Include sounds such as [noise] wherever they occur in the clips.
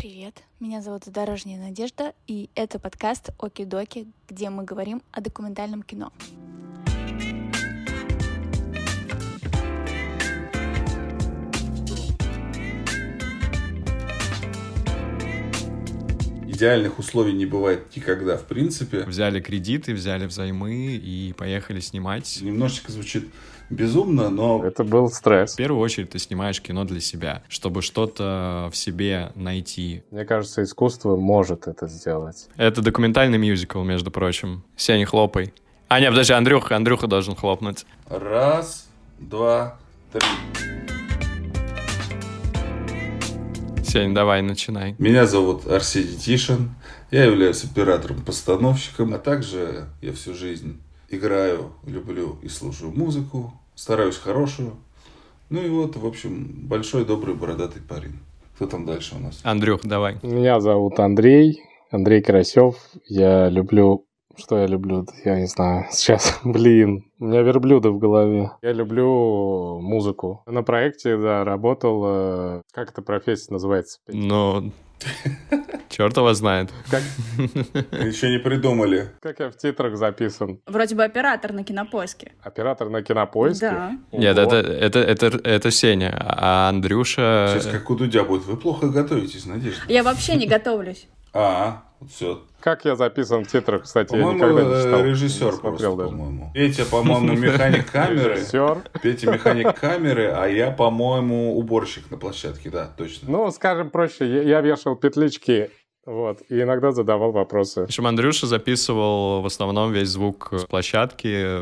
Привет, меня зовут Дорожняя Надежда, и это подкаст Оки-Доки, где мы говорим о документальном кино. идеальных условий не бывает никогда, в принципе. Взяли кредиты, взяли взаймы и поехали снимать. Немножечко звучит безумно, но... Это был стресс. В первую очередь ты снимаешь кино для себя, чтобы что-то в себе найти. Мне кажется, искусство может это сделать. Это документальный мюзикл, между прочим. Сеня, хлопай. А, нет, подожди, Андрюха, Андрюха должен хлопнуть. Раз, два, три. Сень, давай, начинай. Меня зовут Арсений Тишин. Я являюсь оператором-постановщиком, а также я всю жизнь играю, люблю и слушаю музыку, стараюсь хорошую. Ну и вот, в общем, большой, добрый, бородатый парень. Кто там дальше у нас? Андрюх, давай. Меня зовут Андрей, Андрей Карасев. Я люблю что я люблю? Я не знаю. [laughs] Сейчас, блин, у меня верблюды в голове. Я люблю музыку. На проекте, да, работал... Э, как эта профессия называется? Ну, черт его знает. Как... Еще не придумали. Как я в титрах записан? Вроде бы оператор на кинопоиске. Оператор на кинопоиске? Да. Нет, это, это, это, это Сеня, а Андрюша... Сейчас как у Дудя будет. Вы плохо готовитесь, Надежда. Я вообще не готовлюсь. А, вот все. Как я записан в титрах, кстати, я никогда не читал. режиссер не смотрел просто, даже. по-моему. Петя, по-моему, механик [laughs] камеры. Режиссер. Петя механик камеры, а я, по-моему, уборщик на площадке, да, точно. Ну, скажем проще, я, я вешал петлички, вот, и иногда задавал вопросы. В общем, Андрюша записывал в основном весь звук с площадки,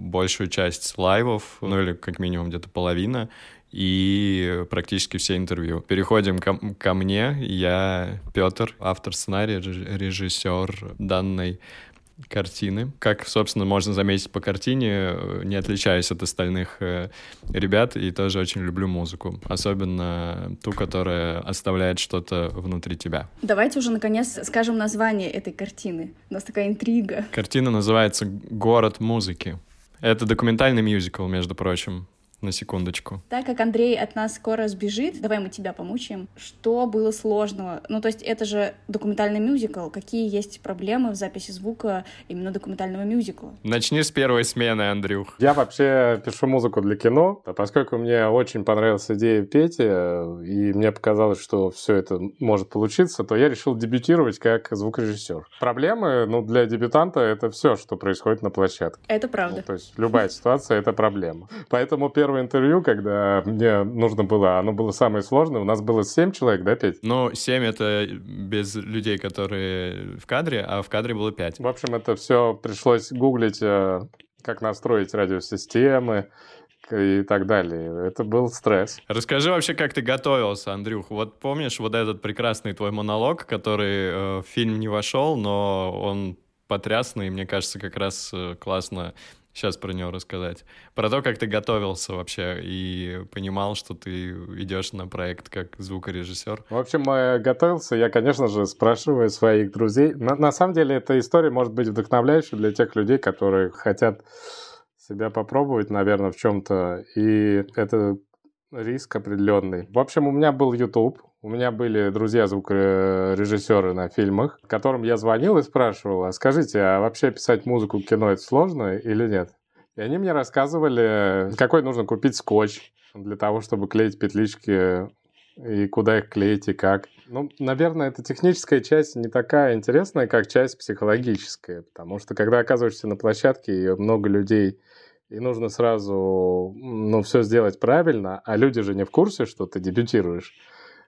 большую часть лайвов, ну или как минимум где-то половина, и практически все интервью. Переходим ко, ко мне. Я Петр, автор сценария, режиссер данной картины. Как, собственно, можно заметить по картине, не отличаюсь от остальных э, ребят и тоже очень люблю музыку. Особенно ту, которая оставляет что-то внутри тебя. Давайте уже, наконец, скажем название этой картины. У нас такая интрига. Картина называется «Город музыки». Это документальный мюзикл, между прочим на секундочку. Так как Андрей от нас скоро сбежит, давай мы тебя помучаем. Что было сложного? Ну, то есть это же документальный мюзикл. Какие есть проблемы в записи звука именно документального мюзикла? Начни с первой смены, Андрюх. Я вообще пишу музыку для кино, а поскольку мне очень понравилась идея Пети, и мне показалось, что все это может получиться, то я решил дебютировать как звукорежиссер. Проблемы, ну, для дебютанта это все, что происходит на площадке. Это правда. Ну, то есть любая ситуация — это проблема. Поэтому первый первое интервью, когда мне нужно было, оно было самое сложное. У нас было семь человек, да, Петь? Ну, семь это без людей, которые в кадре, а в кадре было пять. В общем, это все пришлось гуглить, э, как настроить радиосистемы, и так далее. Это был стресс. Расскажи вообще, как ты готовился, Андрюх. Вот помнишь вот этот прекрасный твой монолог, который э, в фильм не вошел, но он потрясный, и мне кажется, как раз э, классно сейчас про него рассказать. Про то, как ты готовился вообще и понимал, что ты идешь на проект как звукорежиссер. В общем, я готовился, я, конечно же, спрашиваю своих друзей. На, на самом деле, эта история может быть вдохновляющей для тех людей, которые хотят себя попробовать, наверное, в чем-то. И это риск определенный. В общем, у меня был YouTube, у меня были друзья звукорежиссеры на фильмах, которым я звонил и спрашивал, а скажите, а вообще писать музыку к кино это сложно или нет? И они мне рассказывали, какой нужно купить скотч для того, чтобы клеить петлички и куда их клеить и как. Ну, наверное, эта техническая часть не такая интересная, как часть психологическая, потому что когда оказываешься на площадке и много людей, и нужно сразу, ну, все сделать правильно, а люди же не в курсе, что ты дебютируешь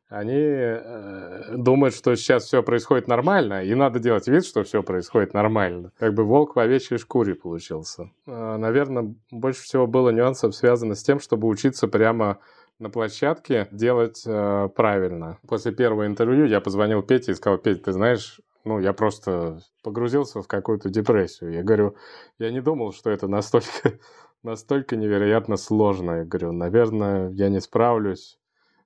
они э, думают, что сейчас все происходит нормально, и надо делать вид, что все происходит нормально. Как бы волк в овечьей шкуре получился. Э, наверное, больше всего было нюансов связано с тем, чтобы учиться прямо на площадке делать э, правильно. После первого интервью я позвонил Пете и сказал, Петя, ты знаешь, ну, я просто погрузился в какую-то депрессию. Я говорю, я не думал, что это настолько, [laughs] настолько невероятно сложно. Я говорю, наверное, я не справлюсь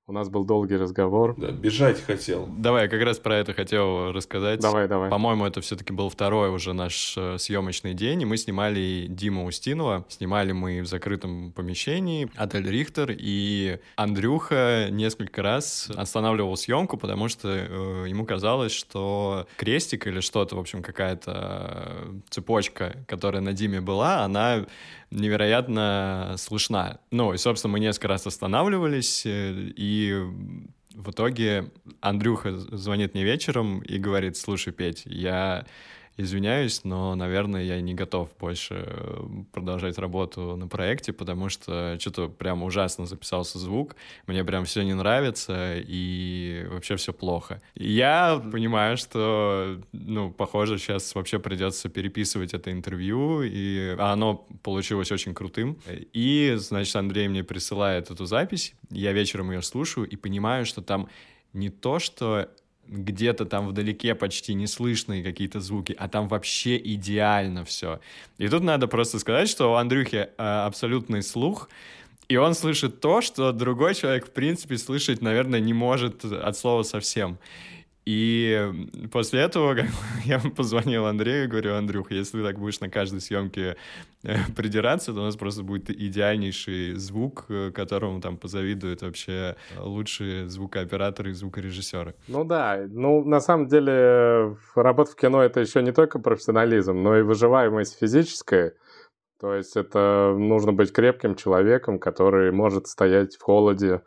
У нас был долгий разговор. Да, бежать хотел. Давай, я как раз про это хотел рассказать. Давай, давай. По-моему, это все-таки был второй уже наш э, съемочный день, и мы снимали Диму Устинова. Снимали мы в закрытом помещении, отель Рихтер, и Андрюха несколько раз останавливал съемку, потому что э, ему казалось, что крестик или что-то, в общем, какая-то цепочка, которая на Диме была, она невероятно слышна. Ну, и, собственно, мы несколько раз останавливались, э, и в итоге Андрюха звонит мне вечером и говорит, слушай, Петь, я извиняюсь, но, наверное, я не готов больше э, продолжать работу на проекте, потому что что-то прям ужасно записался звук, мне прям все не нравится, и вообще все плохо. Я понимаю, что, ну, похоже, сейчас вообще придется переписывать это интервью, и оно получилось очень крутым. И, значит, Андрей мне присылает эту запись, я вечером ее слушаю и понимаю, что там не то, что где-то там вдалеке почти не слышные какие-то звуки, а там вообще идеально все. И тут надо просто сказать, что у Андрюхи э, абсолютный слух, и он слышит то, что другой человек, в принципе, слышать, наверное, не может от слова совсем. И после этого [laughs] я позвонил Андрею и говорю, Андрюх, если ты так будешь на каждой съемке э, придираться, то у нас просто будет идеальнейший звук, э, которому там позавидуют вообще лучшие звукооператоры и звукорежиссеры. Ну да, ну на самом деле работа в кино это еще не только профессионализм, но и выживаемость физическая. То есть это нужно быть крепким человеком, который может стоять в холоде,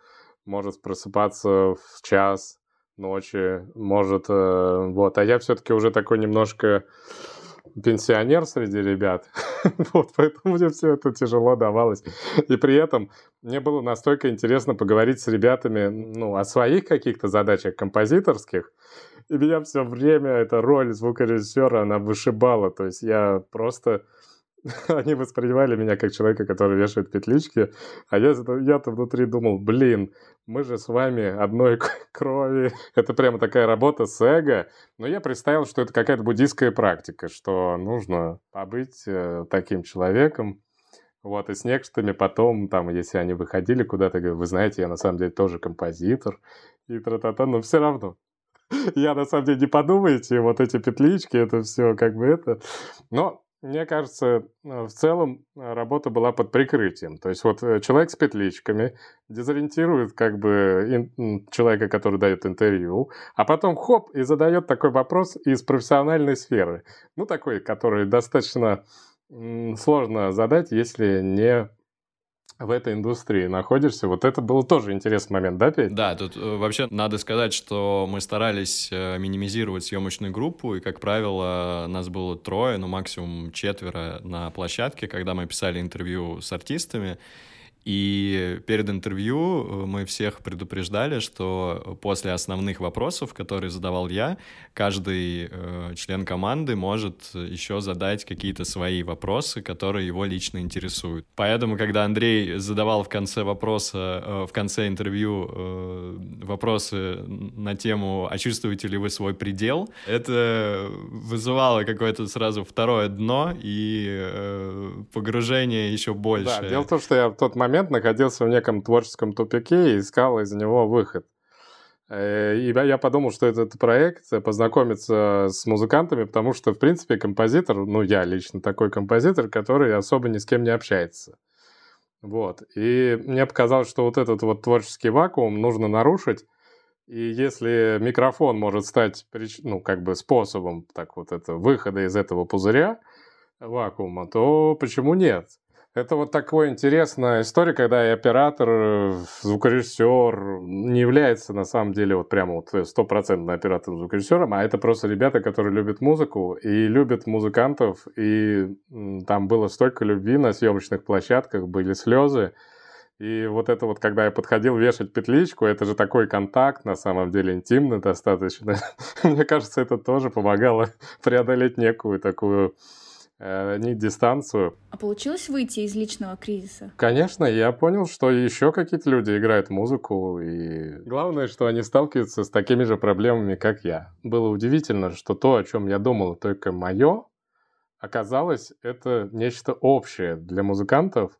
может просыпаться в час, ночи, может, э, вот. А я все-таки уже такой немножко пенсионер среди ребят, [laughs] вот, поэтому мне все это тяжело давалось. И при этом мне было настолько интересно поговорить с ребятами, ну, о своих каких-то задачах композиторских, и меня все время эта роль звукорежиссера, она вышибала, то есть я просто [laughs] они воспринимали меня как человека, который вешает петлички, а я, я-то внутри думал, блин, мы же с вами одной [laughs] крови. Это прямо такая работа с эго. Но я представил, что это какая-то буддийская практика, что нужно побыть э, таким человеком, вот, и с некоторыми потом, там, если они выходили куда-то, говорю, вы знаете, я на самом деле тоже композитор, и тра-та-та, но все равно. [laughs] Я на самом деле не подумайте, вот эти петлички, это все как бы это. Но мне кажется, э, в целом э, работа была под прикрытием. То есть вот э, человек с петличками дезориентирует как бы человека, который дает интервью, а потом хоп, и задает такой вопрос из профессиональной сферы. Ну, такой, который достаточно сложно задать, если не в этой индустрии находишься. Вот это был тоже интересный момент, да, Петь? Да, тут э, вообще надо сказать, что мы старались э, минимизировать съемочную группу, и, как правило, нас было трое, ну, максимум четверо на площадке, когда мы писали интервью с артистами. И перед интервью э, мы всех предупреждали, что после основных вопросов, которые задавал я, каждый э, член команды может еще задать какие-то свои вопросы, которые его лично интересуют. Поэтому, когда Андрей задавал в конце вопроса, э, в конце интервью э, вопросы на тему «А чувствуете ли вы свой предел?», это вызывало какое-то сразу второе дно и э, погружение еще больше. Да, дело в том, что я в тот момент момент находился в неком творческом тупике и искал из него выход. Э, и я подумал, что этот проект э, познакомиться с музыкантами, потому что, в принципе, композитор, ну, я лично такой композитор, который особо ни с кем не общается. Вот. И мне показалось, что вот этот вот творческий вакуум нужно нарушить. И если микрофон может стать, ну, как бы способом так вот это, выхода из этого пузыря, вакуума, то почему нет? Это вот такая интересная история, когда и оператор, звукорежиссер не является на самом деле вот прямо вот стопроцентно оператором звукорежиссером, а это просто ребята, которые любят музыку и любят музыкантов, и там было столько любви на съемочных площадках, были слезы. И вот это вот, когда я подходил вешать петличку, это же такой контакт, на самом деле интимный достаточно. [laughs] Мне кажется, это тоже помогало [laughs] преодолеть некую такую э, не дистанцию. А получилось выйти из личного кризиса? Конечно, я понял, что еще какие-то люди играют музыку, и главное, что они сталкиваются с такими же проблемами, как я. Было удивительно, что то, о чем я думал, только мое, оказалось, это нечто общее для музыкантов.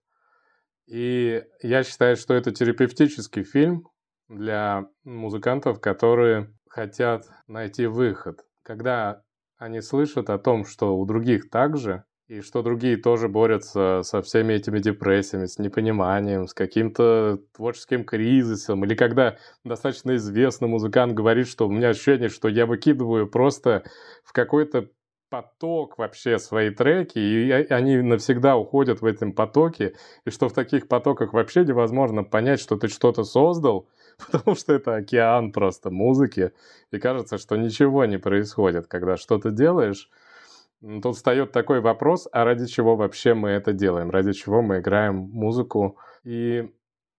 И я считаю, что это терапевтический фильм, для музыкантов, которые хотят найти выход. Когда они слышат о том, что у других так же, и что другие тоже борются со всеми этими депрессиями, с непониманием, с каким-то творческим кризисом, или когда достаточно известный музыкант говорит, что у меня ощущение, что я выкидываю просто в какой-то поток вообще свои треки, и они навсегда уходят в этом потоке, и что в таких потоках вообще невозможно понять, что ты что-то создал, [laughs] потому что это океан просто музыки, и кажется, что ничего не происходит, когда что-то делаешь. Тут встает такой вопрос, а ради чего вообще мы это делаем, ради чего мы играем музыку. И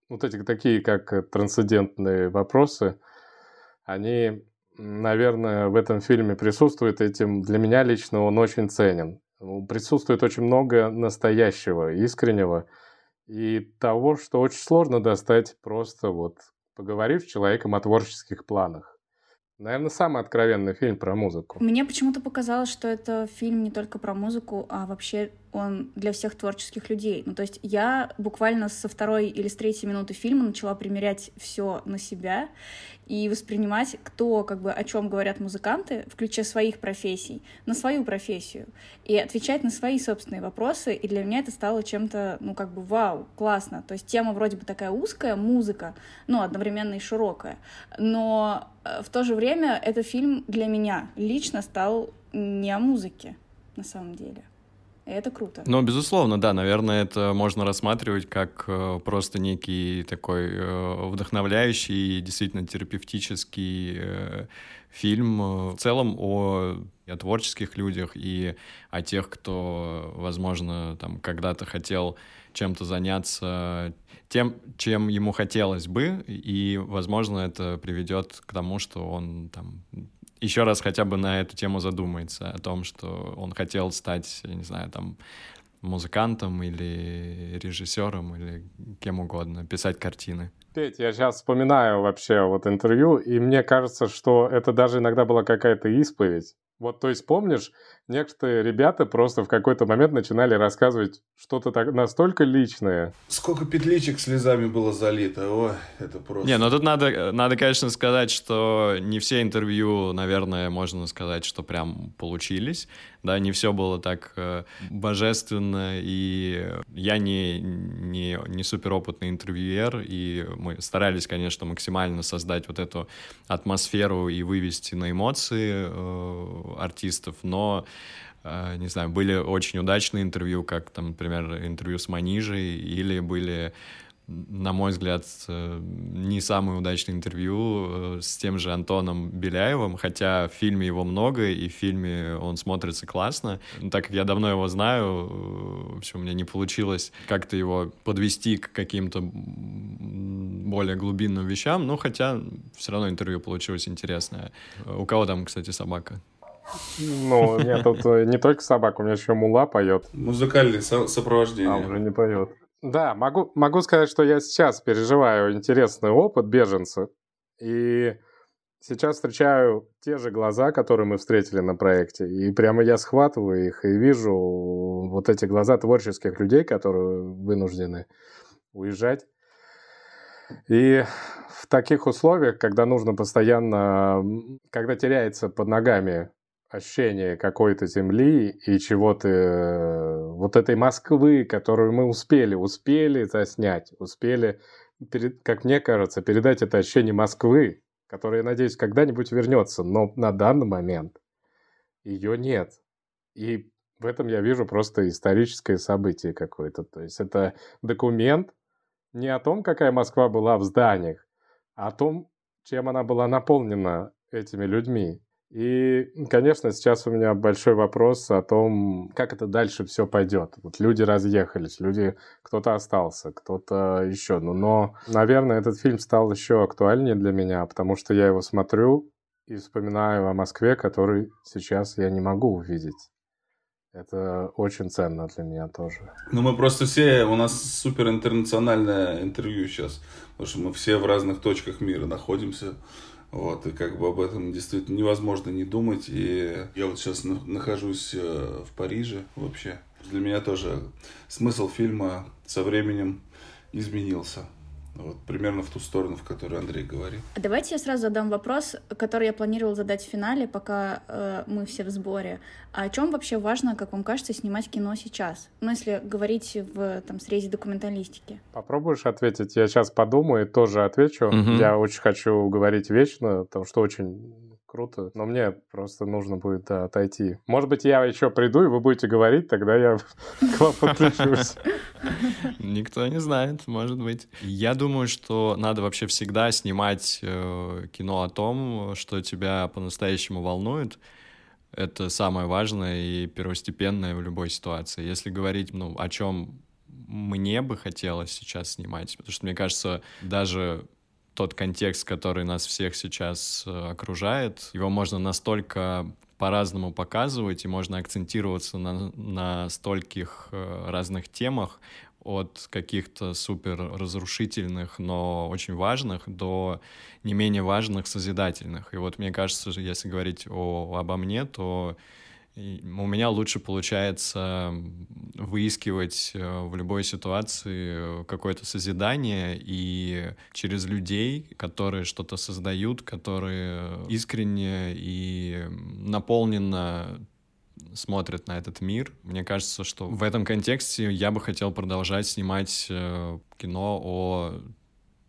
вот эти такие, как трансцендентные вопросы, они наверное, в этом фильме присутствует. Этим для меня лично он очень ценен. Присутствует очень много настоящего, искреннего и того, что очень сложно достать просто вот поговорив с человеком о творческих планах. Наверное, самый откровенный фильм про музыку. Мне почему-то показалось, что это фильм не только про музыку, а вообще он для всех творческих людей. Ну, то есть я буквально со второй или с третьей минуты фильма начала примерять все на себя и воспринимать, кто, как бы, о чем говорят музыканты, включая своих профессий, на свою профессию, и отвечать на свои собственные вопросы, и для меня это стало чем-то, ну, как бы, вау, классно. То есть тема вроде бы такая узкая, музыка, ну, одновременно и широкая, но э, в то же время этот фильм для меня лично стал не о музыке, на самом деле. Это круто. Ну, безусловно, да, наверное, это можно рассматривать как э, просто некий такой э, вдохновляющий, действительно терапевтический э, фильм в целом о, о творческих людях и о тех, кто, возможно, там когда-то хотел чем-то заняться тем, чем ему хотелось бы, и, возможно, это приведет к тому, что он там еще раз хотя бы на эту тему задумается, о том, что он хотел стать, я не знаю, там, музыкантом или режиссером или кем угодно, писать картины. Петь, я сейчас вспоминаю вообще вот интервью, и мне кажется, что это даже иногда была какая-то исповедь. Вот, то есть, помнишь, некоторые ребята просто в какой-то момент начинали рассказывать что-то так настолько личное. Сколько петличек слезами было залито, ой, это просто... Не, ну тут надо, надо, конечно, сказать, что не все интервью, наверное, можно сказать, что прям получились, да, не все было так э, божественно, и я не, не, не суперопытный интервьюер, и мы старались, конечно, максимально создать вот эту атмосферу и вывести на эмоции э, артистов, но Э, не знаю, были очень удачные интервью, как там, например, интервью с Манижей, или были на мой взгляд, э, не самое удачное интервью э, с тем же Антоном Беляевым, хотя в фильме его много, и в фильме он смотрится классно. Но так как я давно его знаю, в общем, у меня не получилось как-то его подвести к каким-то более глубинным вещам, но хотя все равно интервью получилось интересное. У кого там, кстати, собака? Ну, нет, тут э, не только собака, у меня еще мула поет. Музыкальное со- сопровождение. А, уже не поет. Да, могу, могу сказать, что я сейчас переживаю интересный опыт беженца. И сейчас встречаю те же глаза, которые мы встретили на проекте. И прямо я схватываю их и вижу вот эти глаза творческих людей, которые вынуждены уезжать. И в таких условиях, когда нужно постоянно, когда теряется под ногами ощущение какой-то земли и чего-то, э, вот этой Москвы, которую мы успели, успели заснять, успели, как мне кажется, передать это ощущение Москвы, которое, я надеюсь, когда-нибудь вернется, но на данный момент ее нет. И в этом я вижу просто историческое событие какое-то. То есть это документ не о том, какая Москва была в зданиях, а о том, чем она была наполнена этими людьми. И, конечно, сейчас у меня большой вопрос о том, как это дальше все пойдет. Вот люди разъехались, люди, кто-то остался, кто-то еще. Ну, но, наверное, этот фильм стал еще актуальнее для меня, потому что я его смотрю и вспоминаю о Москве, который сейчас я не могу увидеть. Это очень ценно для меня тоже. Ну, мы просто все, у нас супер интернациональное интервью сейчас, потому что мы все в разных точках мира находимся. Вот, и как бы об этом действительно невозможно не думать. И я вот сейчас нахожусь э, в Париже вообще. Для меня тоже смысл фильма со временем изменился. Вот, примерно в ту сторону, в которую Андрей говорит. А давайте я сразу задам вопрос, который я планировал задать в финале, пока э, мы все в сборе. А о чем вообще важно, как вам кажется, снимать кино сейчас? Ну, если говорить в там, срезе документалистики. Попробуешь ответить? Я сейчас подумаю и тоже отвечу. Угу. Я очень хочу говорить вечно, потому что очень круто, но мне просто нужно будет да, отойти. Может быть, я еще приду, и вы будете говорить, тогда я [laughs] к вам подключусь. Никто не знает, может быть. Я думаю, что надо вообще всегда снимать э, кино о том, что тебя по-настоящему волнует. Это самое важное и первостепенное в любой ситуации. Если говорить, ну, о чем мне бы хотелось сейчас снимать, потому что мне кажется, даже тот контекст, который нас всех сейчас э, окружает, его можно настолько по-разному показывать, и можно акцентироваться на, на стольких э, разных темах, от каких-то супер разрушительных, но очень важных, до не менее важных, созидательных. И вот мне кажется, если говорить о, обо мне, то у меня лучше получается выискивать э, в любой ситуации какое-то созидание и через людей, которые что-то создают, которые искренне и наполненно смотрят на этот мир. Мне кажется, что в этом контексте я бы хотел продолжать снимать э, кино о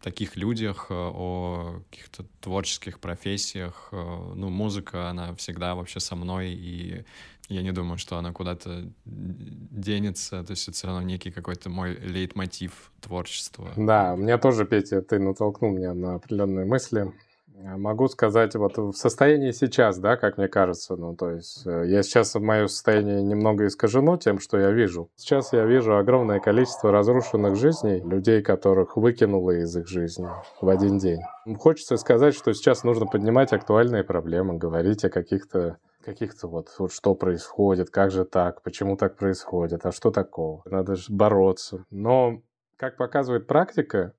таких людях, э, о каких-то творческих профессиях. Э, ну, музыка, она всегда вообще со мной, и я не думаю, что она куда-то денется. То есть это все равно некий какой-то мой лейтмотив творчества. Да, меня тоже, Петя, ты натолкнул меня на определенные мысли. Могу сказать, вот в состоянии сейчас, да, как мне кажется, ну, то есть э, я сейчас мое состояние немного искажено тем, что я вижу. Сейчас я вижу огромное количество разрушенных жизней, людей, которых выкинуло из их жизни в один день. Хочется сказать, что сейчас нужно поднимать актуальные проблемы, говорить о каких-то каких-то вот, вот что происходит, как же так, почему так происходит, а что такого. Надо же бороться. Но, как показывает практика,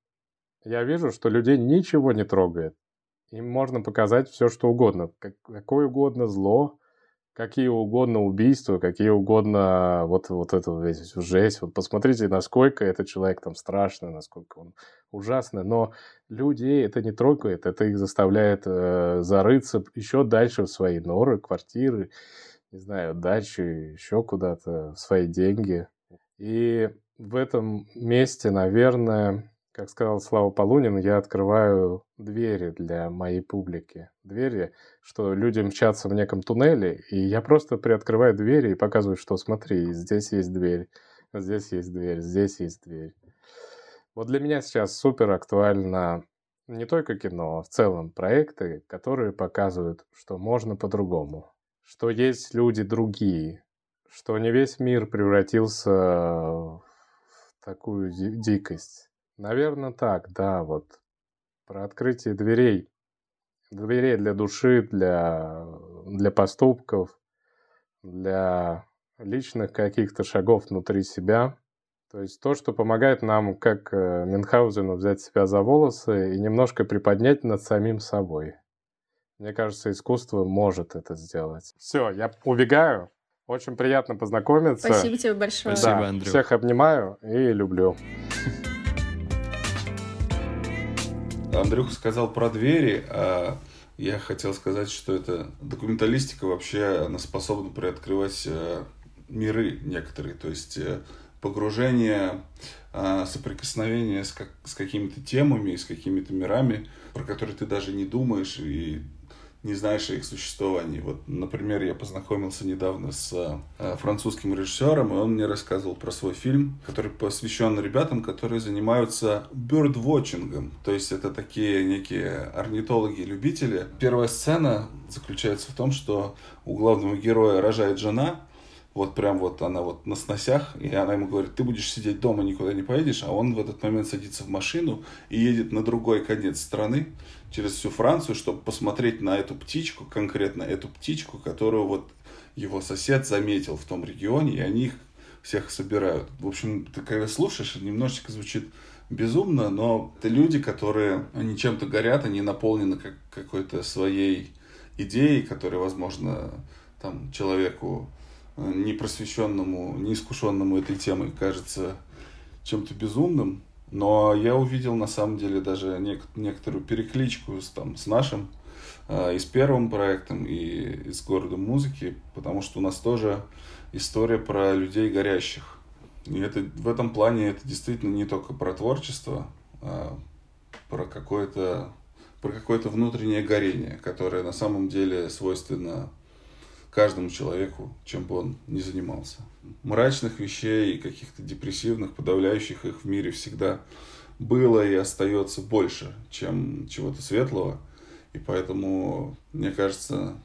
я вижу, что людей ничего не трогает. Им можно показать все, что угодно. Какое угодно зло, какие угодно убийства, какие угодно вот, вот эту весь жесть. Вот посмотрите, насколько этот человек там страшный, насколько он ужасный. Но людей это не трогает, это их заставляет э, зарыться еще дальше в свои норы, квартиры, не знаю, дачи, еще куда-то, в свои деньги. И в этом месте, наверное, как сказал Слава Полунин, я открываю двери для моей публики. Двери, что люди мчатся в неком туннеле, и я просто приоткрываю двери и показываю, что смотри, здесь есть дверь, здесь есть дверь, здесь есть дверь. Вот для меня сейчас супер актуально не только кино, а в целом проекты, которые показывают, что можно по-другому, что есть люди другие, что не весь мир превратился в такую дикость Наверное, так, да, вот. Про открытие дверей. Дверей для души, для, для поступков, для личных каких-то шагов внутри себя. То есть то, что помогает нам, как э, Мюнхгаузену, взять себя за волосы и немножко приподнять над самим собой. Мне кажется, искусство может это сделать. Все, я убегаю. Очень приятно познакомиться. Спасибо тебе большое. Спасибо, да, Андрей. Всех обнимаю и люблю. Андрюха сказал про двери, а я хотел сказать, что это документалистика вообще, она способна приоткрывать э, миры некоторые, то есть э, погружение, а, соприкосновение с, как, с какими-то темами, с какими-то мирами, про которые ты даже не думаешь, и не знаешь о их существовании. Вот, например, я познакомился недавно с э, французским режиссером, и он мне рассказывал про свой фильм, который посвящен ребятам, которые занимаются бёрдвотчингом. То есть это такие некие орнитологи-любители. Первая сцена заключается в том, что у главного героя рожает жена, вот прям вот она вот на сносях, и она ему говорит, ты будешь сидеть дома, никуда не поедешь, а он в этот момент садится в машину и едет на другой конец страны, через всю Францию, чтобы посмотреть на эту птичку, конкретно эту птичку, которую вот его сосед заметил в том регионе, и они их всех собирают. В общем, ты когда слушаешь, немножечко звучит безумно, но это люди, которые, они чем-то горят, они наполнены как, какой-то своей идеей, которая, возможно, там, человеку непросвещенному, неискушенному этой темой кажется чем-то безумным. Но я увидел на самом деле даже нек- некоторую перекличку с, там, с нашим э, и с первым проектом, и, и с городом музыки, потому что у нас тоже история про людей горящих. И это, в этом плане это действительно не только про творчество, а про какое-то про какое-то внутреннее горение, которое на самом деле свойственно каждому человеку, чем бы он ни занимался. Мрачных вещей и каких-то депрессивных, подавляющих их в мире всегда было и остается больше, чем чего-то светлого. И поэтому, мне кажется,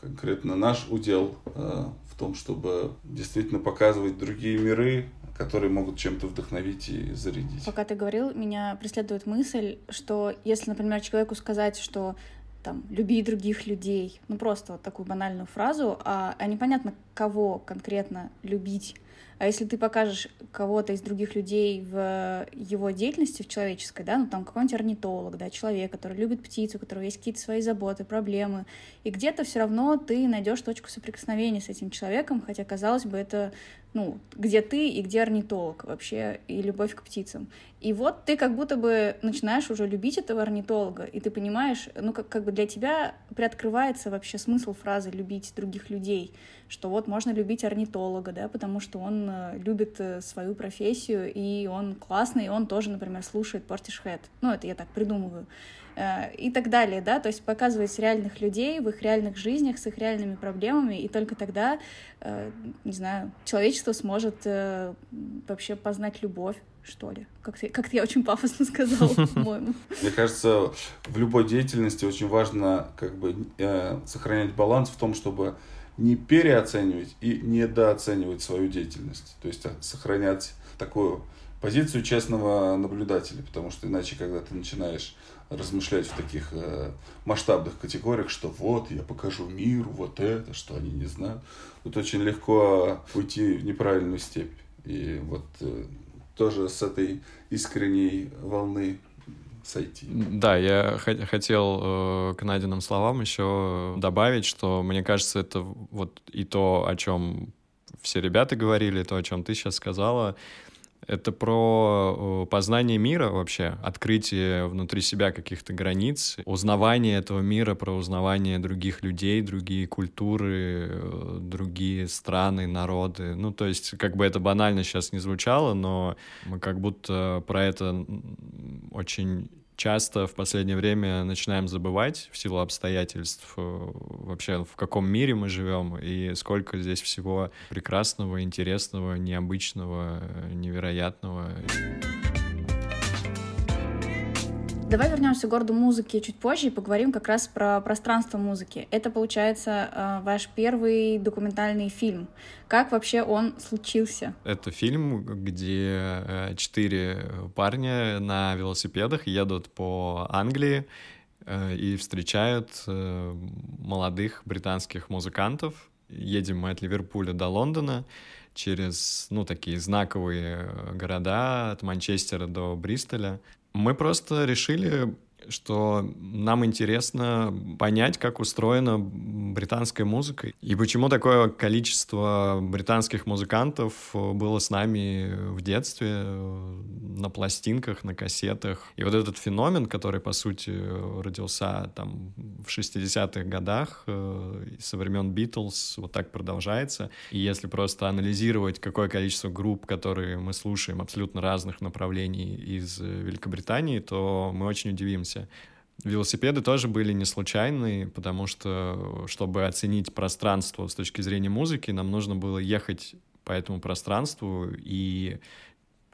конкретно наш удел э, в том, чтобы действительно показывать другие миры, которые могут чем-то вдохновить и зарядить. Пока ты говорил, меня преследует мысль, что если, например, человеку сказать, что там, люби других людей, ну просто вот такую банальную фразу, а, а непонятно, кого конкретно любить. А если ты покажешь кого-то из других людей в его деятельности, в человеческой, да, ну там какой-нибудь орнитолог, да, человек, который любит птицу, у которого есть какие-то свои заботы, проблемы, и где-то все равно ты найдешь точку соприкосновения с этим человеком, хотя, казалось бы, это ну, где ты и где орнитолог вообще, и любовь к птицам. И вот ты как будто бы начинаешь уже любить этого орнитолога, и ты понимаешь, ну, как, как бы для тебя приоткрывается вообще смысл фразы «любить других людей», что вот можно любить орнитолога, да, потому что он э, любит э, свою профессию, и он классный, и он тоже, например, слушает Portishead. Ну, это я так придумываю. Э, и так далее, да, то есть показывать реальных людей в их реальных жизнях, с их реальными проблемами, и только тогда, э, не знаю, человечество сможет э, вообще познать любовь, что ли. Как-то как я очень пафосно сказала, [laughs] по-моему. Мне кажется, в любой деятельности очень важно как бы сохранять баланс в том, чтобы не переоценивать и недооценивать свою деятельность. То есть сохранять такую позицию честного наблюдателя, потому что иначе, когда ты начинаешь размышлять в таких э, масштабных категориях, что вот, я покажу миру вот это, что они не знают. Тут очень легко уйти в неправильную степь. И вот э, тоже с этой искренней волны сойти. Да, я хотел э, к Надиным словам еще добавить, что мне кажется, это вот и то, о чем все ребята говорили, то, о чем ты сейчас сказала, это про познание мира вообще, открытие внутри себя каких-то границ, узнавание этого мира, про узнавание других людей, другие культуры, э, другие страны, народы. Ну, то есть, как бы это банально сейчас не звучало, но мы как будто про это очень часто в последнее время начинаем забывать в силу обстоятельств э, вообще в каком мире мы живем и сколько здесь всего прекрасного, интересного, необычного, невероятного. Давай вернемся к городу музыки чуть позже и поговорим как раз про пространство музыки. Это, получается, э, ваш первый документальный фильм. Как вообще он случился? Это фильм, где э, четыре парня на велосипедах едут по Англии э, и встречают молодых британских музыкантов. Едем мы от Ливерпуля до Лондона через, ну, такие знаковые города, от Манчестера до Бристоля. Мы просто решили что нам интересно понять, как устроена британская музыка и почему такое количество британских музыкантов было с нами в детстве на пластинках, на кассетах. И вот этот феномен, который, по сути, родился там в 60-х годах э, со времен Битлз, вот так продолжается. И если просто анализировать, какое количество групп, которые мы слушаем абсолютно разных направлений из Великобритании, то мы очень удивимся процессе. Велосипеды тоже были не случайные, потому что, чтобы оценить пространство с точки зрения музыки, нам нужно было ехать по этому пространству и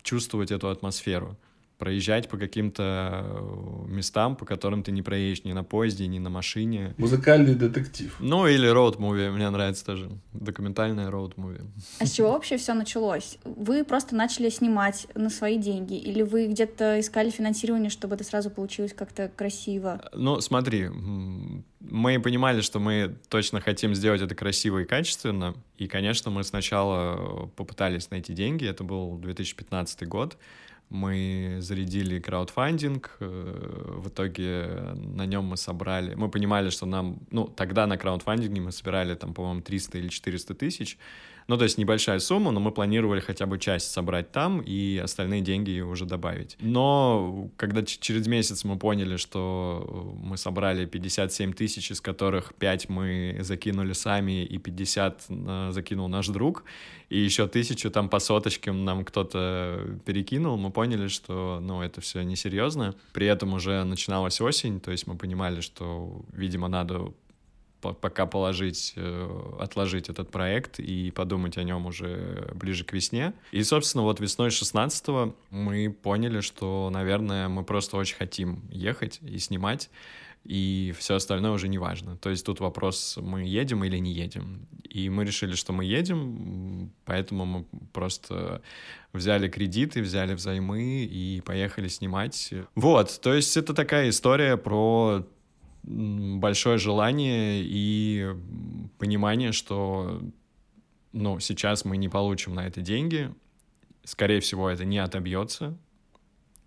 чувствовать эту атмосферу проезжать по каким-то э, местам, по которым ты не проедешь ни на поезде, ни на машине. Музыкальный детектив. Ну, или роуд-муви, мне нравится тоже. Документальное роуд-муви. А с чего вообще все началось? Вы просто начали снимать на свои деньги? Или вы где-то искали финансирование, чтобы это сразу получилось как-то красиво? Ну, смотри, мы понимали, что мы точно хотим сделать это красиво и качественно. И, конечно, мы сначала попытались найти деньги. Это был 2015 год Мы зарядили краудфандинг, э, в итоге на нем мы собрали... Мы понимали, что нам... Ну, тогда на краудфандинге мы собирали, там, по-моему, 300 или 400 тысяч, ну, то есть небольшая сумма, но мы планировали хотя бы часть собрать там и остальные деньги уже добавить. Но когда через месяц мы поняли, что мы собрали 57 тысяч, из которых 5 мы закинули сами и 50 э, закинул наш друг, и еще тысячу там по соточкам нам кто-то перекинул, мы поняли, что, ну, это все несерьезно. При этом уже начиналась осень, то есть мы понимали, что, видимо, надо пока положить, э, отложить этот проект и подумать о нем уже ближе к весне. И, собственно, вот весной 16 мы поняли, что, наверное, мы просто очень хотим ехать и снимать, и все остальное уже не важно. То есть тут вопрос, мы едем или не едем. И мы решили, что мы едем, поэтому мы просто взяли кредиты, взяли взаймы и поехали снимать. Вот, то есть это такая история про большое желание и понимание, что ну, сейчас мы не получим на это деньги, скорее всего, это не отобьется,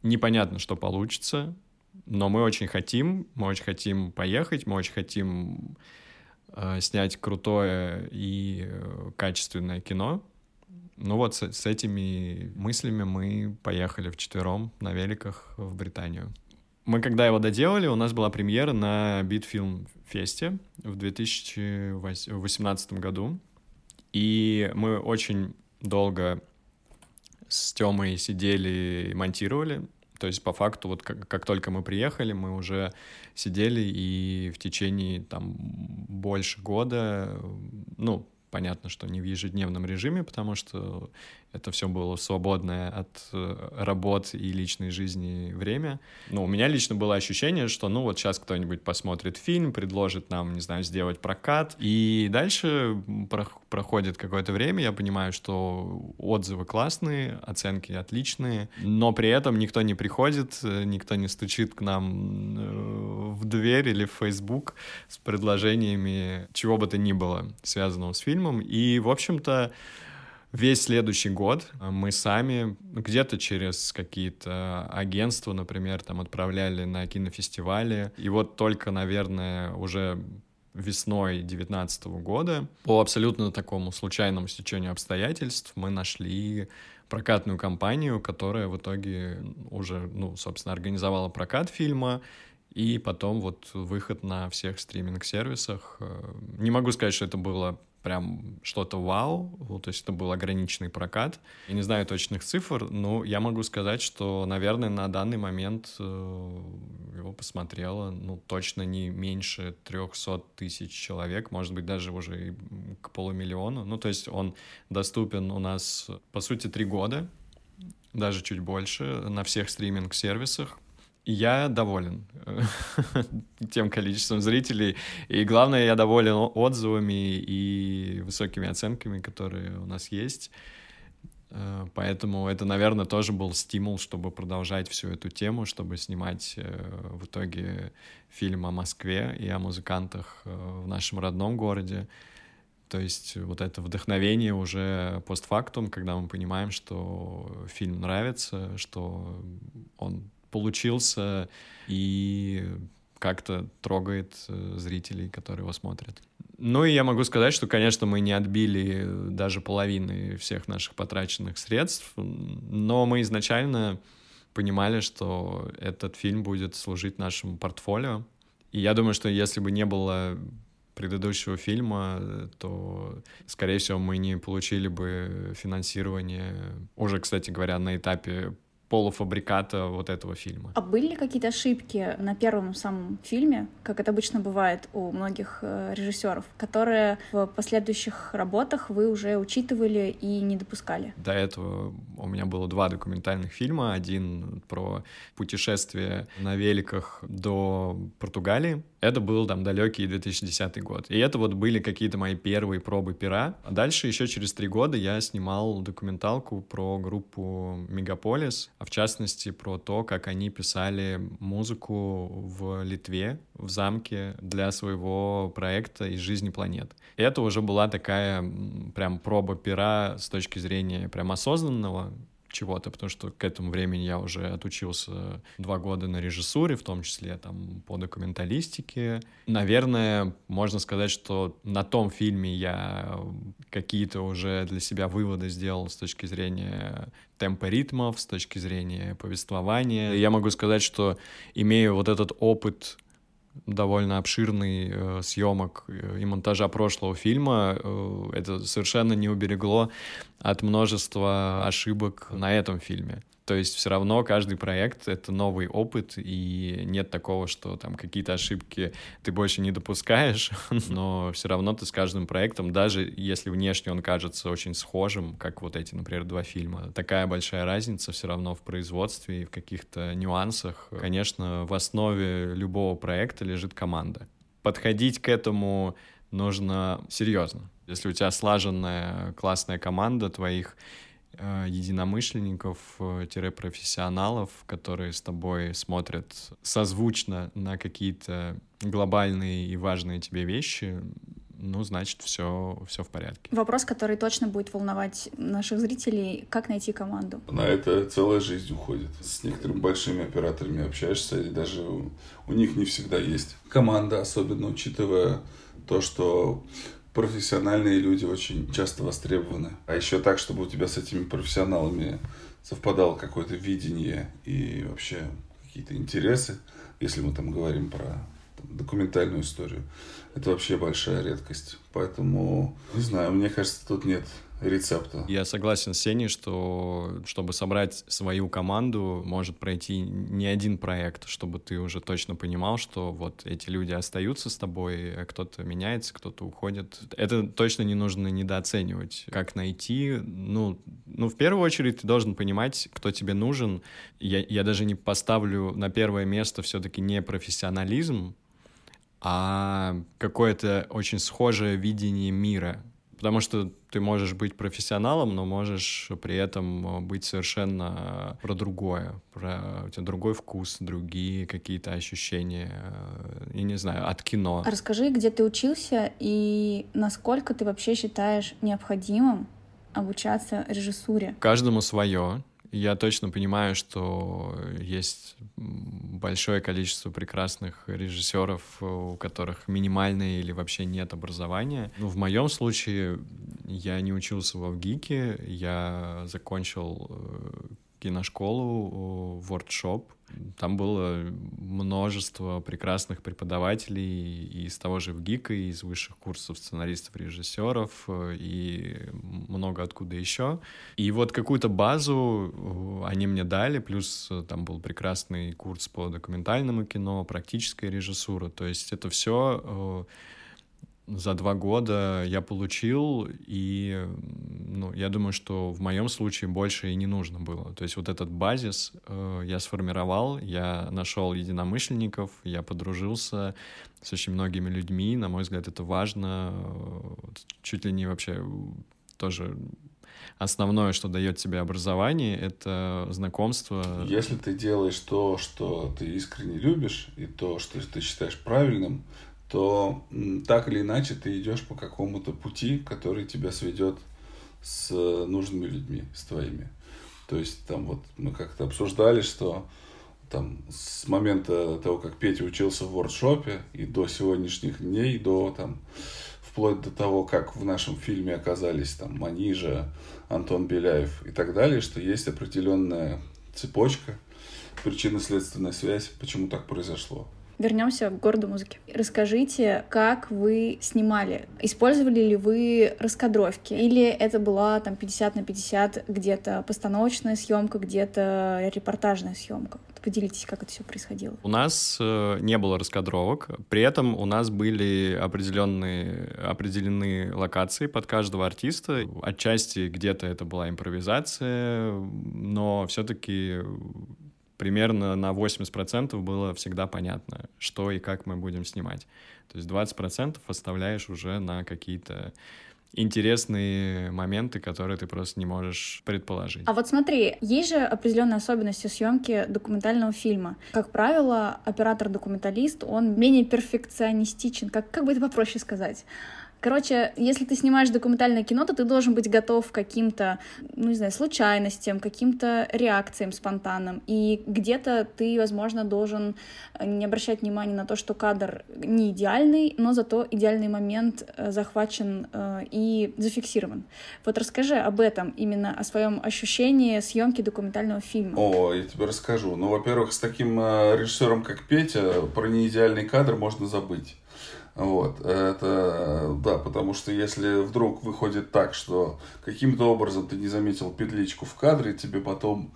непонятно, что получится, но мы очень хотим, мы очень хотим поехать, мы очень хотим э, снять крутое и э, качественное кино. Ну вот с, с этими мыслями мы поехали вчетвером на великах в Британию. Мы когда его доделали, у нас была премьера на Битфилм Фесте в 2018 году. И мы очень долго с Тёмой сидели и монтировали. То есть, по факту, вот как, как только мы приехали, мы уже сидели и в течение там больше года, ну, понятно, что не в ежедневном режиме, потому что это все было свободное от э, работ и личной жизни время. Но у меня лично было ощущение, что ну вот сейчас кто-нибудь посмотрит фильм, предложит нам, не знаю, сделать прокат. И дальше про проходит какое-то время, я понимаю, что отзывы классные, оценки отличные, но при этом никто не приходит, никто не стучит к нам э, в дверь или в Facebook с предложениями чего бы то ни было, связанного с фильмом. И, в общем-то, весь следующий год мы сами где-то через какие-то агентства, например, там отправляли на кинофестивали. И вот только, наверное, уже весной 2019 года по абсолютно такому случайному стечению обстоятельств мы нашли прокатную компанию, которая в итоге уже, ну, собственно, организовала прокат фильма, и потом вот выход на всех стриминг-сервисах. Не могу сказать, что это было прям что-то вау, то есть это был ограниченный прокат. Я не знаю точных цифр, но я могу сказать, что, наверное, на данный момент э, его посмотрело, ну, точно не меньше 300 тысяч человек, может быть, даже уже и к полумиллиону. Ну, то есть он доступен у нас, по сути, три года, даже чуть больше, на всех стриминг-сервисах. Я доволен э, [laughs] тем количеством зрителей. И главное, я доволен отзывами и высокими оценками, которые у нас есть. Э, поэтому это, наверное, тоже был стимул, чтобы продолжать всю эту тему, чтобы снимать э, в итоге фильм о Москве и о музыкантах в нашем родном городе. То есть вот это вдохновение уже постфактум, когда мы понимаем, что фильм нравится, что он получился и как-то трогает э, зрителей, которые его смотрят. Ну и я могу сказать, что, конечно, мы не отбили даже половины всех наших потраченных средств, но мы изначально понимали, что этот фильм будет служить нашему портфолио. И я думаю, что если бы не было предыдущего фильма, то, скорее всего, мы не получили бы финансирование уже, кстати говоря, на этапе полуфабриката вот этого фильма. А были ли какие-то ошибки на первом самом фильме, как это обычно бывает у многих э, режиссеров, которые в последующих работах вы уже учитывали и не допускали? До этого у меня было два документальных фильма. Один про путешествие на великах до Португалии. Это был там далекий 2010 год. И это вот были какие-то мои первые пробы пера. А дальше еще через три года я снимал документалку про группу Мегаполис в частности про то, как они писали музыку в Литве, в замке для своего проекта «Из жизни планет». И это уже была такая прям проба пера с точки зрения прям осознанного чего-то, потому что к этому времени я уже отучился два года на режиссуре, в том числе там по документалистике. Наверное, можно сказать, что на том фильме я какие-то уже для себя выводы сделал с точки зрения темпа ритмов, с точки зрения повествования. Я могу сказать, что имею вот этот опыт довольно обширный э, съемок э, и монтажа прошлого фильма, э, это совершенно не уберегло от множества ошибок на этом фильме. То есть все равно каждый проект — это новый опыт, и нет такого, что там какие-то ошибки ты больше не допускаешь, [laughs] но все равно ты с каждым проектом, даже если внешне он кажется очень схожим, как вот эти, например, два фильма, такая большая разница все равно в производстве и в каких-то нюансах. Конечно, в основе любого проекта лежит команда. Подходить к этому нужно серьезно. Если у тебя слаженная классная команда твоих единомышленников-профессионалов, которые с тобой смотрят созвучно на какие-то глобальные и важные тебе вещи, ну, значит, все, все в порядке. Вопрос, который точно будет волновать наших зрителей, как найти команду? На это целая жизнь уходит. С некоторыми большими операторами общаешься, и даже у, у них не всегда есть команда, особенно учитывая то, что профессиональные люди очень часто востребованы. А еще так, чтобы у тебя с этими профессионалами совпадало какое-то видение и вообще какие-то интересы, если мы там говорим про там, документальную историю. Это вообще большая редкость. Поэтому, не знаю, мне кажется, тут нет рецепта. Я согласен с Сеней, что чтобы собрать свою команду, может пройти не один проект, чтобы ты уже точно понимал, что вот эти люди остаются с тобой, а кто-то меняется, кто-то уходит. Это точно не нужно недооценивать. Как найти? Ну, ну, в первую очередь ты должен понимать, кто тебе нужен. Я, я даже не поставлю на первое место все-таки не профессионализм, а какое-то очень схожее видение мира. Потому что ты можешь быть профессионалом, но можешь при этом быть совершенно про другое, про у тебя другой вкус, другие какие-то ощущения, я не знаю, от кино. Расскажи, где ты учился и насколько ты вообще считаешь необходимым обучаться режиссуре? Каждому свое. Я точно понимаю, что есть большое количество прекрасных режиссеров, у которых минимальное или вообще нет образования. Ну, в моем случае я не учился во ВГИКе, я закончил киношколу, воркшоп, там было множество прекрасных преподавателей из того же ВГИКа, из высших курсов сценаристов, режиссеров э, и много откуда еще. И вот какую-то базу э, они мне дали, плюс э, там был прекрасный курс по документальному кино, практическая режиссура. То есть это все за два года я получил, и ну, я думаю, что в моем случае больше и не нужно было. То есть вот этот базис э, я сформировал, я нашел единомышленников, я подружился с очень многими людьми. На мой взгляд, это важно. Чуть ли не вообще тоже основное, что дает тебе образование, это знакомство. Если ты делаешь то, что ты искренне любишь, и то, что ты считаешь правильным, то так или иначе ты идешь по какому-то пути, который тебя сведет с нужными людьми, с твоими. То есть там вот мы как-то обсуждали, что там с момента того, как Петя учился в воркшопе и до сегодняшних дней, до там вплоть до того, как в нашем фильме оказались там Манижа, Антон Беляев и так далее, что есть определенная цепочка, причинно-следственная связь, почему так произошло. Вернемся к городу музыки. Расскажите, как вы снимали? Использовали ли вы раскадровки? Или это была там 50 на 50 где-то постановочная съемка, где-то репортажная съемка? Поделитесь, как это все происходило. У нас э, не было раскадровок, при этом у нас были определенные, определены локации под каждого артиста. Отчасти где-то это была импровизация, но все-таки примерно на 80% было всегда понятно, что и как мы будем снимать. То есть 20% оставляешь уже на какие-то интересные моменты, которые ты просто не можешь предположить. А вот смотри, есть же определенные особенности съемки документального фильма. Как правило, оператор-документалист, он менее перфекционистичен, как, как бы это попроще сказать. Короче, если ты снимаешь документальное кино, то ты должен быть готов к каким-то, ну, не знаю, случайностям, каким-то реакциям спонтанным. И где-то ты, возможно, должен не обращать внимания на то, что кадр не идеальный, но зато идеальный момент э, захвачен э, и зафиксирован. Вот расскажи об этом, именно о своем ощущении съемки документального фильма. О, я тебе расскажу. Ну, во-первых, с таким э, режиссером, как Петя, про неидеальный кадр можно забыть. Вот, это, да, потому что если вдруг выходит так, что каким-то образом ты не заметил петличку в кадре, тебе потом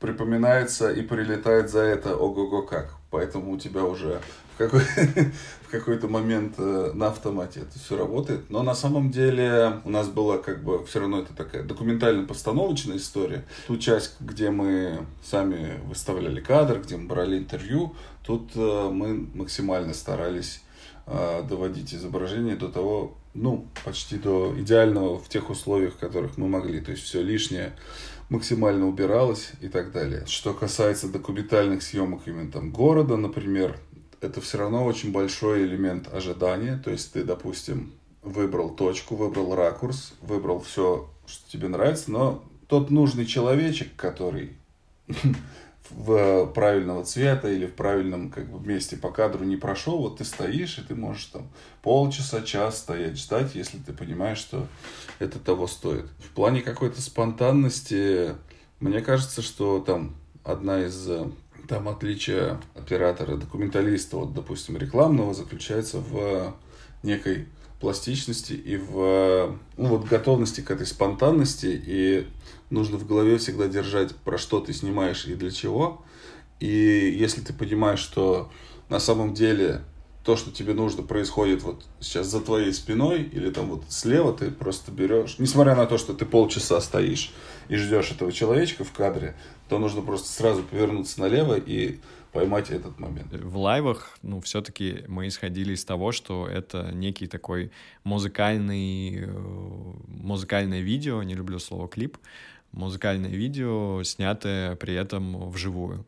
припоминается и прилетает за это ого-го как. Поэтому у тебя уже в, какой, [laughs] в какой-то момент э, на автомате это все работает. Но на самом деле у нас была как бы все равно это такая документально-постановочная история. Ту часть, где мы сами выставляли кадр, где мы брали интервью, тут э, мы максимально старались доводить изображение до того, ну, почти до идеального в тех условиях, в которых мы могли. То есть все лишнее максимально убиралось и так далее. Что касается документальных съемок именно там города, например, это все равно очень большой элемент ожидания. То есть ты, допустим, выбрал точку, выбрал ракурс, выбрал все, что тебе нравится, но тот нужный человечек, который [laughs] в правильного цвета или в правильном как бы, месте по кадру не прошел, вот ты стоишь, и ты можешь там полчаса, час стоять, ждать, если ты понимаешь, что это того стоит. В плане какой-то спонтанности, мне кажется, что там одна из там отличия оператора, документалиста, вот, допустим, рекламного, заключается в некой пластичности и в ну, вот, готовности к этой спонтанности. И нужно в голове всегда держать, про что ты снимаешь и для чего. И если ты понимаешь, что на самом деле то, что тебе нужно, происходит вот сейчас за твоей спиной или там вот слева, ты просто берешь, несмотря на то, что ты полчаса стоишь и ждешь этого человечка в кадре, то нужно просто сразу повернуться налево и поймать этот момент. В лайвах, ну, все-таки мы исходили из того, что это некий такой музыкальный, э, музыкальное видео, не люблю слово клип, музыкальное видео, снятое при этом вживую.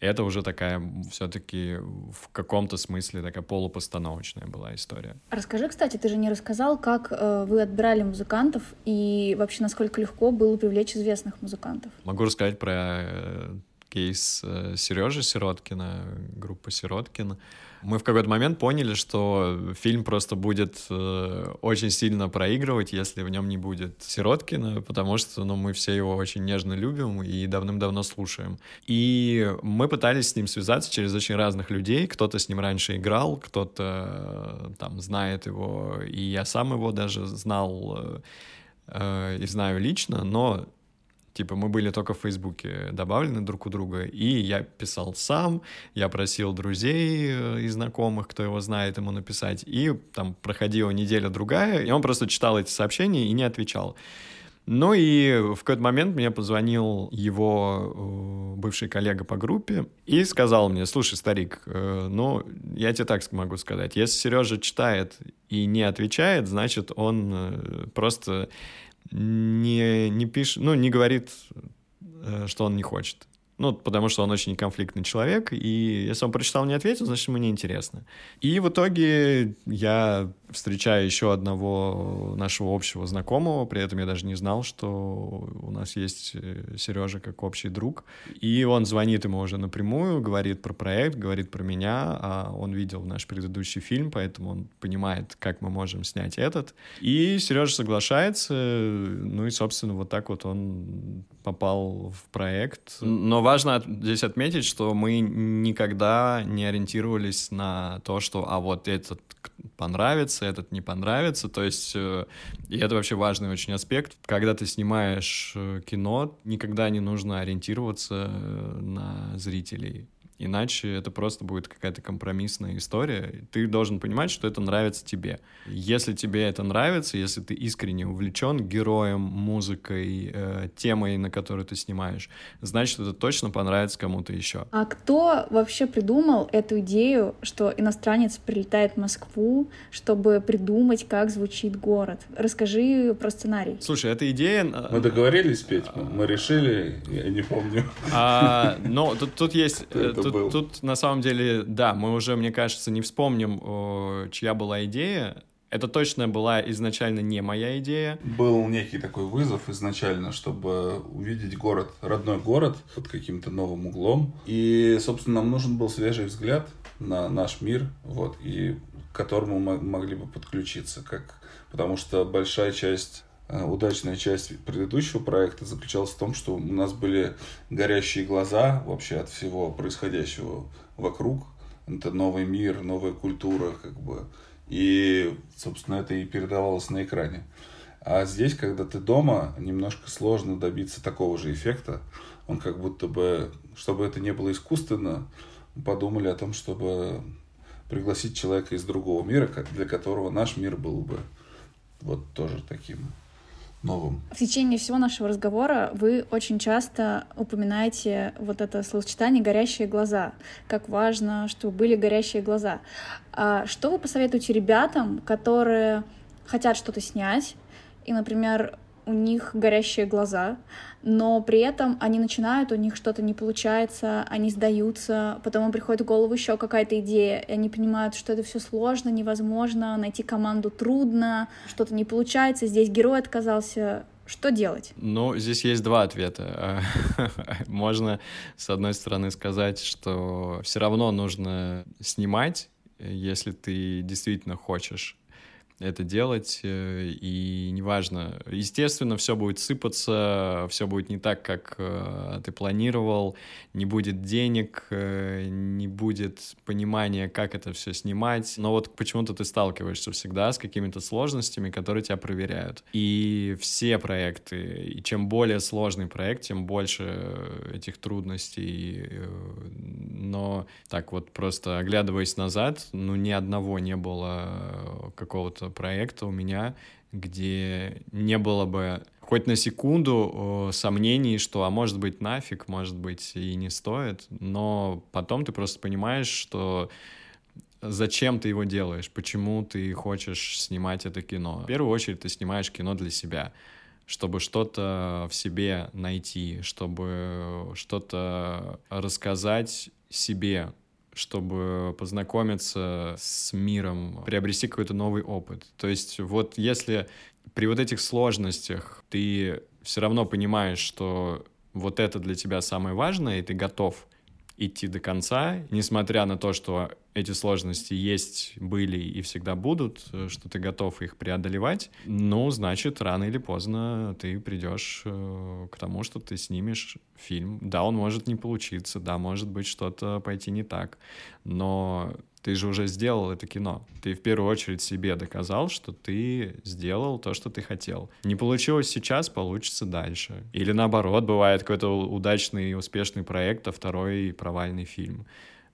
Это уже такая все-таки в каком-то смысле такая полупостановочная была история. Расскажи, кстати, ты же не рассказал, как э, вы отбирали музыкантов и вообще насколько легко было привлечь известных музыкантов. Могу рассказать про э, кейс э, Сережи Сироткина, группа Сироткин. Мы в какой-то момент поняли, что фильм просто будет э, очень сильно проигрывать, если в нем не будет Сироткина, потому что ну, мы все его очень нежно любим и давным-давно слушаем. И мы пытались с ним связаться через очень разных людей. Кто-то с ним раньше играл, кто-то э, там знает его, и я сам его даже знал и знаю лично, но Типа мы были только в Фейсбуке добавлены друг у друга, и я писал сам, я просил друзей э, и знакомых, кто его знает, ему написать, и там проходила неделя-другая, и он просто читал эти сообщения и не отвечал. Ну и в какой-то момент мне позвонил его э, бывший коллега по группе и сказал мне, слушай, старик, э, ну, я тебе так могу сказать, если Сережа читает и не отвечает, значит, он просто не, не пишет, ну, не говорит, э, что он не хочет. Ну, потому что он очень конфликтный человек, и если он прочитал, не ответил, значит, ему неинтересно. И в итоге я встречаю еще одного нашего общего знакомого, при этом я даже не знал, что у нас есть э, Сережа как общий друг. И он звонит ему уже напрямую, говорит про проект, говорит про меня, а он видел наш предыдущий фильм, поэтому он понимает, как мы можем снять этот. И Сережа соглашается, ну и, собственно, вот так вот он попал в проект. Но важно здесь отметить, что мы никогда не ориентировались на то, что а вот этот понравится, этот не понравится. То есть, э, и это вообще важный очень аспект. Когда ты снимаешь э, кино, никогда не нужно ориентироваться э, на зрителей. Иначе это просто будет какая-то компромиссная история. Ты должен понимать, что это нравится тебе. Если тебе это нравится, если ты искренне увлечен героем, музыкой, э, темой, на которую ты снимаешь, значит, это точно понравится кому-то еще. А кто вообще придумал эту идею, что иностранец прилетает в Москву, чтобы придумать, как звучит город? Расскажи про сценарий. Слушай, эта идея... Э, мы договорились, Петь? Мы решили, я не помню. А, но тут, тут есть... Э, тут тут, был. Тут на самом деле, да, мы уже, мне кажется, не вспомним, чья была идея. Это точно была изначально не моя идея. Был некий такой вызов изначально, чтобы увидеть город, родной город под каким-то новым углом. И, собственно, нам нужен был свежий взгляд на наш мир, вот, и к которому мы могли бы подключиться, как, потому что большая часть удачная часть предыдущего проекта заключалась в том, что у нас были горящие глаза вообще от всего происходящего вокруг. Это новый мир, новая культура, как бы. И, собственно, это и передавалось на экране. А здесь, когда ты дома, немножко сложно добиться такого же эффекта. Он как будто бы, чтобы это не было искусственно, подумали о том, чтобы пригласить человека из другого мира, для которого наш мир был бы вот тоже таким новым. В течение всего нашего разговора вы очень часто упоминаете вот это словосочетание «горящие глаза», как важно, чтобы были горящие глаза. А что вы посоветуете ребятам, которые хотят что-то снять, и, например, у них горящие глаза, но при этом они начинают, у них что-то не получается, они сдаются, потом им приходит в голову еще какая-то идея, и они понимают, что это все сложно, невозможно, найти команду трудно, что-то не получается, здесь герой отказался. Что делать? Ну, здесь есть два ответа. [laughs] Можно, с одной стороны, сказать, что все равно нужно снимать, если ты действительно хочешь это делать, э, и неважно, естественно, все будет сыпаться, все будет не так, как э, ты планировал, не будет денег, э, не будет понимания, как это все снимать, но вот почему-то ты сталкиваешься всегда с какими-то сложностями, которые тебя проверяют. И все проекты, и чем более сложный проект, тем больше этих трудностей, но так вот просто оглядываясь назад, ну ни одного не было какого-то проекта у меня, где не было бы хоть на секунду сомнений, что, а может быть, нафиг, может быть, и не стоит, но потом ты просто понимаешь, что зачем ты его делаешь, почему ты хочешь снимать это кино. В первую очередь ты снимаешь кино для себя, чтобы что-то в себе найти, чтобы что-то рассказать себе, чтобы познакомиться с миром, приобрести какой-то новый опыт. То есть вот если при вот этих сложностях ты все равно понимаешь, что вот это для тебя самое важное, и ты готов идти до конца, несмотря на то, что эти сложности есть, были и всегда будут, э, что ты готов их преодолевать, ну, значит, рано или поздно ты придешь э, к тому, что ты снимешь фильм. Да, он может не получиться, да, может быть, что-то пойти не так, но ты же уже сделал это кино. Ты в первую очередь себе доказал, что ты сделал то, что ты хотел. Не получилось сейчас, получится дальше. Или наоборот, бывает какой-то удачный и успешный проект, а второй провальный фильм.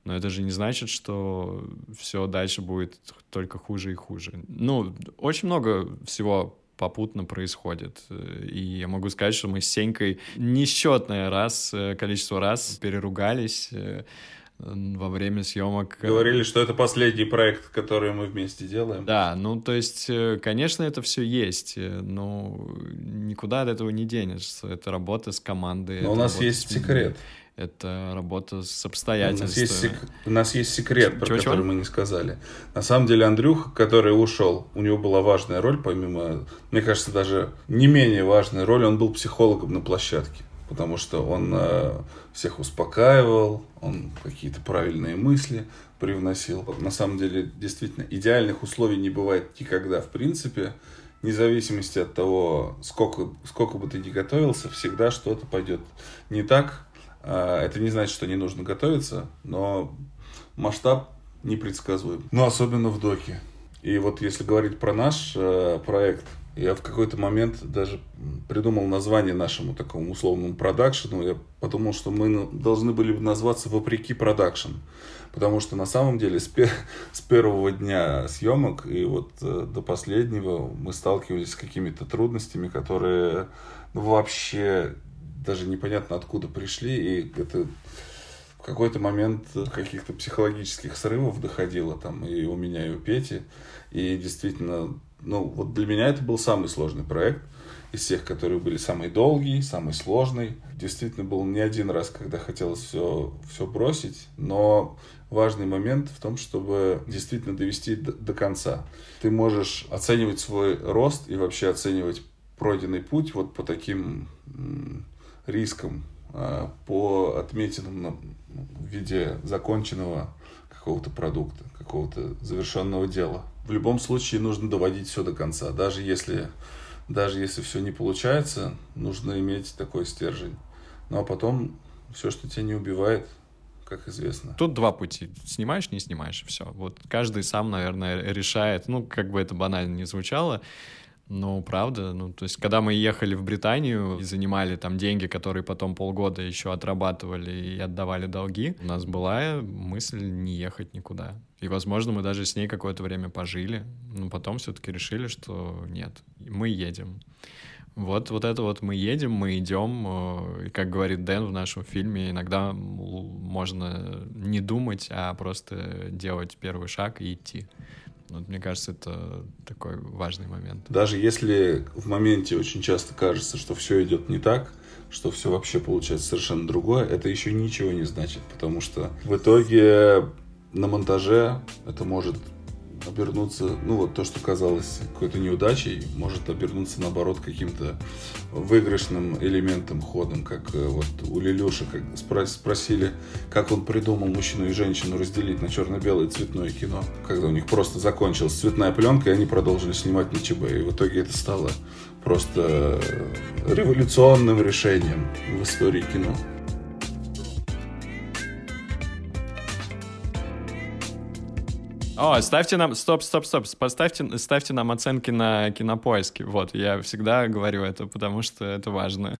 Но это же не значит, что все дальше будет только хуже и хуже. Ну, очень много всего попутно происходит. И я могу сказать, что мы с Сенькой несчетное раз, э, количество раз переругались, э, во время съемок. Говорили, что это последний проект, который мы вместе делаем. Да, ну то есть, э, конечно, это все есть, э, но никуда от этого не денешься. Это работа с командой. Но у нас есть секрет. Это работа с обстоятельствами. У нас есть, сек... у нас есть секрет, про чего, который чего? мы не сказали. На самом деле Андрюх, который ушел, у него была важная роль, помимо, мне кажется, даже не менее важная роль, он был психологом на площадке потому что он э, всех успокаивал, он какие-то правильные мысли привносил. На самом деле, действительно, идеальных условий не бывает никогда, в принципе. Вне зависимости от того, сколько, сколько бы ты ни готовился, всегда что-то пойдет не так. Э, это не значит, что не нужно готовиться, но масштаб непредсказуем. Ну, особенно в доке. И вот если говорить про наш э, проект – я в какой-то момент даже придумал название нашему такому условному продакшену. Я подумал, что мы должны были бы назваться «Вопреки продакшн». Потому что на самом деле с, пер с первого дня съемок и вот э, до последнего мы сталкивались с какими-то трудностями, которые ну, вообще даже непонятно откуда пришли. И это в какой-то момент каких-то психологических срывов доходило там и у меня, и у Пети. И действительно Ну, вот для меня это был самый сложный проект из всех, которые были самый долгий, самый сложный. Действительно, был не один раз, когда хотелось все, все бросить, но важный момент в том, чтобы действительно довести до, до конца. Ты можешь оценивать свой рост и вообще оценивать пройденный путь вот по таким рискам, а, по отметинам в виде законченного какого-то продукта, какого-то завершенного дела. В любом случае нужно доводить все до конца. Даже если, даже если все не получается, нужно иметь такой стержень. Ну а потом все, что тебя не убивает, как известно. Тут два пути. Снимаешь, не снимаешь, все. Вот каждый сам, наверное, решает. Ну, как бы это банально не звучало. Ну, правда, ну, то есть, когда мы ехали в Британию и занимали там деньги, которые потом полгода еще отрабатывали и отдавали долги, у нас была мысль не ехать никуда. И, возможно, мы даже с ней какое-то время пожили, но потом все-таки решили, что нет, мы едем. Вот, вот это вот мы едем, мы идем, э, и, как говорит Дэн в нашем фильме, иногда можно не думать, а просто делать первый шаг и идти. Вот, мне кажется, это такой важный момент. Даже если в моменте очень часто кажется, что все идет не так, что все вообще получается совершенно другое, это еще ничего не значит, потому что в итоге на монтаже это может обернуться, ну вот то, что казалось какой-то неудачей, может обернуться наоборот каким-то выигрышным элементом, ходом, как э, вот у Лилюши, как спросили, как он придумал мужчину и женщину разделить на черно-белое цветное кино, когда у них просто закончилась цветная пленка, и они продолжили снимать на ЧБ, и в итоге это стало просто революционным решением в истории кино. О, ставьте нам, стоп, стоп, стоп, поставьте, ставьте нам оценки на кинопоиске. Вот, я всегда говорю это, потому что это важно.